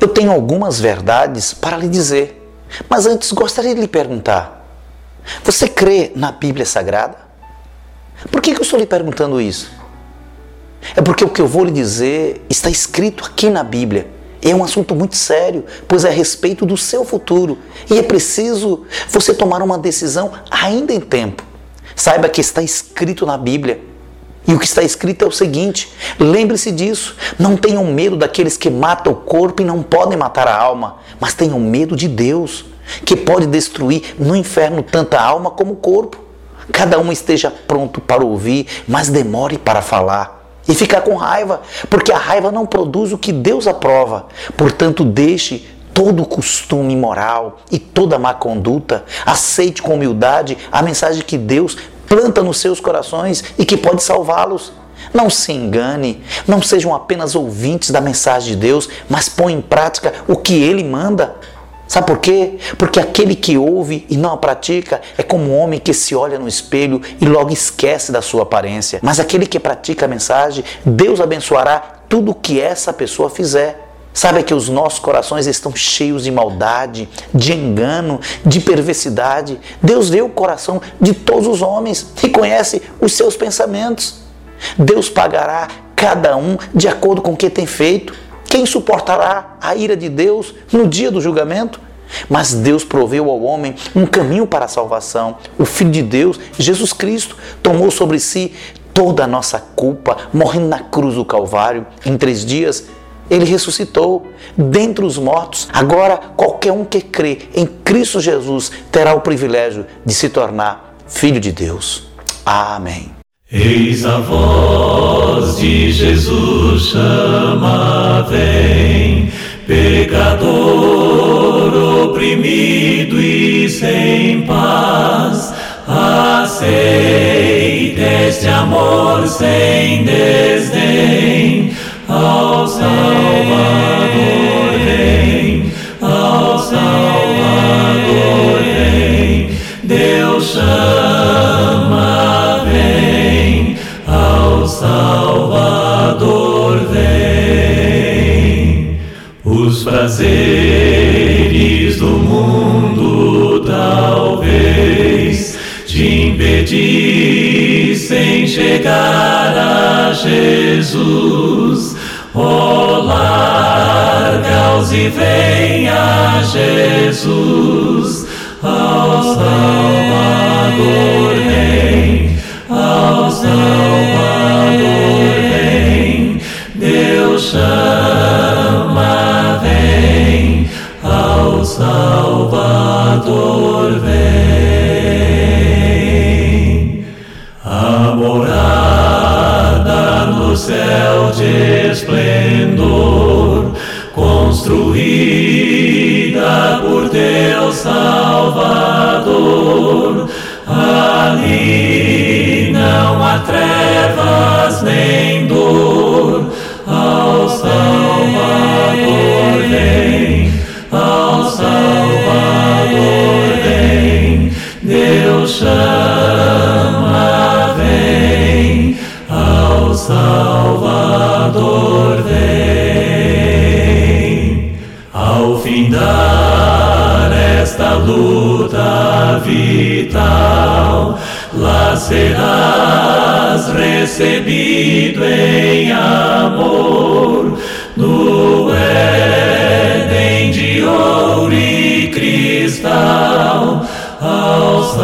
eu tenho algumas verdades para lhe dizer, mas antes gostaria de lhe perguntar: você crê na Bíblia Sagrada? Por que, que eu estou lhe perguntando isso? É porque o que eu vou lhe dizer está escrito aqui na Bíblia. É um assunto muito sério, pois é a respeito do seu futuro e é preciso você tomar uma decisão ainda em tempo. Saiba que está escrito na Bíblia e o que está escrito é o seguinte: lembre-se disso. Não tenham medo daqueles que matam o corpo e não podem matar a alma, mas tenham medo de Deus, que pode destruir no inferno tanta alma como o corpo. Cada um esteja pronto para ouvir, mas demore para falar. E ficar com raiva, porque a raiva não produz o que Deus aprova. Portanto, deixe todo costume imoral e toda má conduta, aceite com humildade a mensagem que Deus planta nos seus corações e que pode salvá-los. Não se engane, não sejam apenas ouvintes da mensagem de Deus, mas põe em prática o que ele manda. Sabe por quê? Porque aquele que ouve e não a pratica é como um homem que se olha no espelho e logo esquece da sua aparência. Mas aquele que pratica a mensagem, Deus abençoará tudo o que essa pessoa fizer. Sabe que os nossos corações estão cheios de maldade, de engano, de perversidade. Deus vê o coração de todos os homens e conhece os seus pensamentos. Deus pagará cada um de acordo com o que tem feito. Quem suportará a ira de Deus no dia do julgamento? Mas Deus proveu ao homem um caminho para a salvação. O Filho de Deus, Jesus Cristo, tomou sobre si toda a nossa culpa, morrendo na cruz do Calvário. Em três dias, ele ressuscitou dentre os mortos. Agora, qualquer um que crê em Cristo Jesus terá o privilégio de se tornar filho de Deus. Amém. Eis a voz de Jesus chama, vem, pecador oprimido e sem paz. Aceita este amor sem desdém Salvador vem. Os prazeres do mundo talvez te impedissem chegar a Jesus Oh, larga-os e venha Jesus, Chama, vem, ao Salvador vem. A morada no céu de esplendor, construída por teu Salvador. Ali não há trevas nem lá serás recebido em amor no Éden de ouro e cristal aos